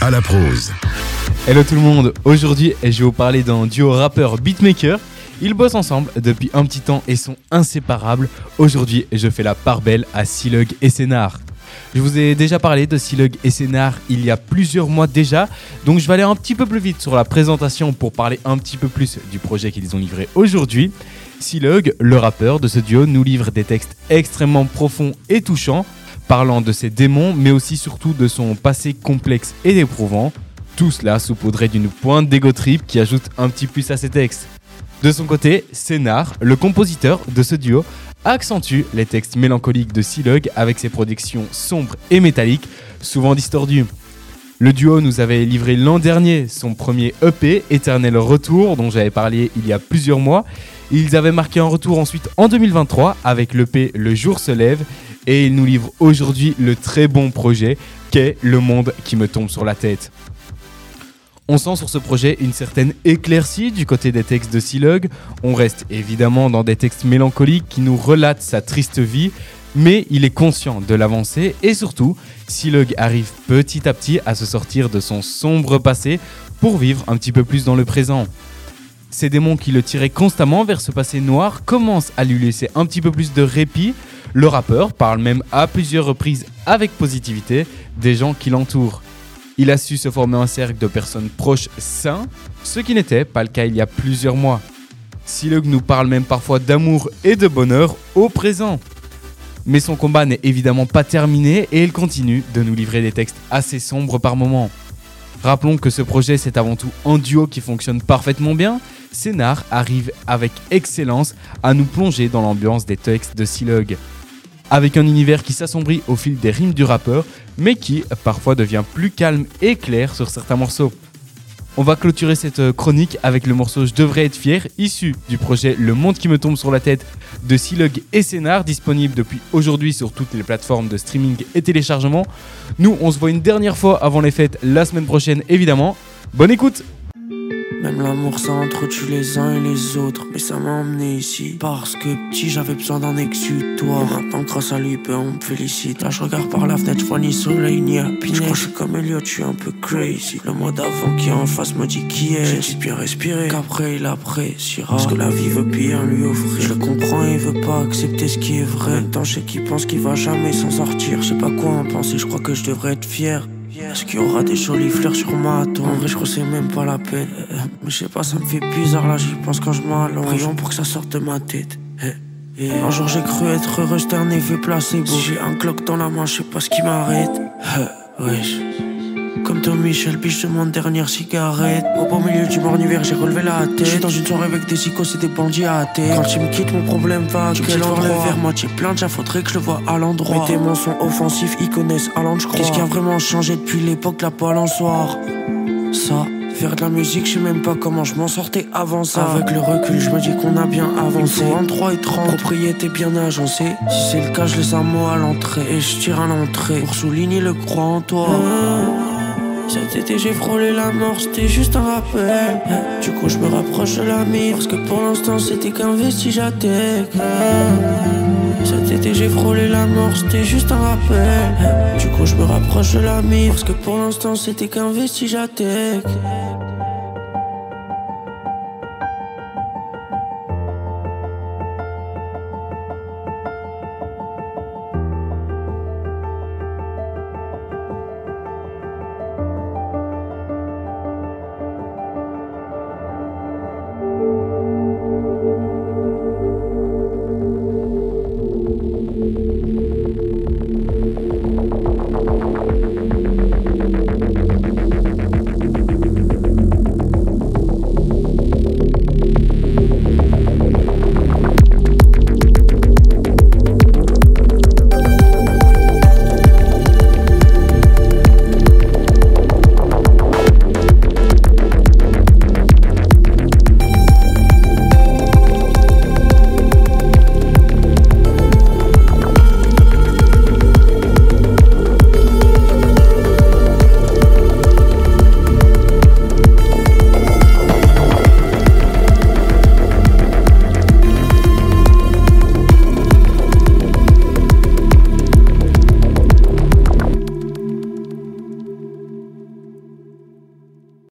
à la prose. Hello tout le monde, aujourd'hui je vais vous parler d'un duo rappeur beatmaker. Ils bossent ensemble depuis un petit temps et sont inséparables. Aujourd'hui je fais la part belle à Silug et Sénard. Je vous ai déjà parlé de Silug et Sénard il y a plusieurs mois déjà, donc je vais aller un petit peu plus vite sur la présentation pour parler un petit peu plus du projet qu'ils ont livré aujourd'hui. Silug, le rappeur de ce duo, nous livre des textes extrêmement profonds et touchants, parlant de ses démons, mais aussi surtout de son passé complexe et éprouvant. Tout cela saupoudré d'une pointe d'ego trip qui ajoute un petit plus à ses textes. De son côté, Sénard, le compositeur de ce duo, accentue les textes mélancoliques de Silug avec ses productions sombres et métalliques, souvent distordues. Le duo nous avait livré l'an dernier son premier EP, Éternel Retour, dont j'avais parlé il y a plusieurs mois. Ils avaient marqué un retour ensuite en 2023 avec l'EP Le jour se lève et ils nous livrent aujourd'hui le très bon projet qu'est Le monde qui me tombe sur la tête. On sent sur ce projet une certaine éclaircie du côté des textes de Silug. On reste évidemment dans des textes mélancoliques qui nous relatent sa triste vie, mais il est conscient de l'avancée et surtout, Silug arrive petit à petit à se sortir de son sombre passé pour vivre un petit peu plus dans le présent. Ces démons qui le tiraient constamment vers ce passé noir commencent à lui laisser un petit peu plus de répit. Le rappeur parle même à plusieurs reprises avec positivité des gens qui l'entourent. Il a su se former un cercle de personnes proches sains, ce qui n'était pas le cas il y a plusieurs mois. Silug nous parle même parfois d'amour et de bonheur au présent. Mais son combat n'est évidemment pas terminé et il continue de nous livrer des textes assez sombres par moments. Rappelons que ce projet c'est avant tout un duo qui fonctionne parfaitement bien. Sénard arrive avec excellence à nous plonger dans l'ambiance des textes de Silug avec un univers qui s'assombrit au fil des rimes du rappeur, mais qui parfois devient plus calme et clair sur certains morceaux. On va clôturer cette chronique avec le morceau Je devrais être fier, issu du projet Le monde qui me tombe sur la tête de Silug et Sénard, disponible depuis aujourd'hui sur toutes les plateformes de streaming et téléchargement. Nous, on se voit une dernière fois avant les fêtes la semaine prochaine, évidemment. Bonne écoute! Même l'amour ça entretue les uns et les autres Mais ça m'a emmené ici. Parce que petit j'avais besoin d'un exutoire Et maintenant grâce à lui ben on me félicite. Là je regarde par la fenêtre je vois ni soleil ni happiness Je crois que je suis comme Elliot je suis un peu crazy. Le mois d'avant qui est en face me dit qui est. J'ai dit bien respirer Qu'après il appréciera. Ce que la vie veut bien lui offrir. Je le comprends il veut pas accepter ce qui est vrai. Tant je sais qu'il pense qu'il va jamais s'en sortir. Je sais pas quoi en penser je crois que je devrais être fier est-ce qu'il y aura des jolies fleurs sur ma tombe En vrai, je crois c'est même pas la peine. Mais je sais pas, ça me fait bizarre là, j'y pense quand je m'allonge. Prions pour que ça sorte de ma tête. Et un jour j'ai cru être heureux, c'était un effet placebo. J'ai un clock dans la main, je sais pas ce qui m'arrête. Wesh. Comme Tom Michel, puis je demande dernière cigarette. Au beau milieu du morne hiver, j'ai relevé la tête. J'suis dans une soirée avec des icos et des bandits à terre. Quand tu me quittes, mon problème va à quel endroit le verre moitié plein, déjà faudrait que je le vois à l'endroit. Mes démons sont offensifs, ils connaissent Alan, je crois. Qu'est-ce qui a vraiment changé depuis l'époque la balançoire? Ça. Faire de la musique, je sais même pas comment je m'en sortais avant ça. Avec le recul, je me dis qu'on a bien avancé. En 3 et 30, propriété bien agencée. Si c'est le cas, je laisse un mot à l'entrée. Et je tire à l'entrée pour souligner le croix en toi. Cet été j'ai frôlé la mort, c'était juste un rappel. Du coup je me rapproche de l'ami parce que pour l'instant c'était qu'un vestige à tech. Cet été j'ai frôlé la mort, c'était juste un rappel. Du coup je me rapproche de l'ami parce que pour l'instant c'était qu'un vestige à tech.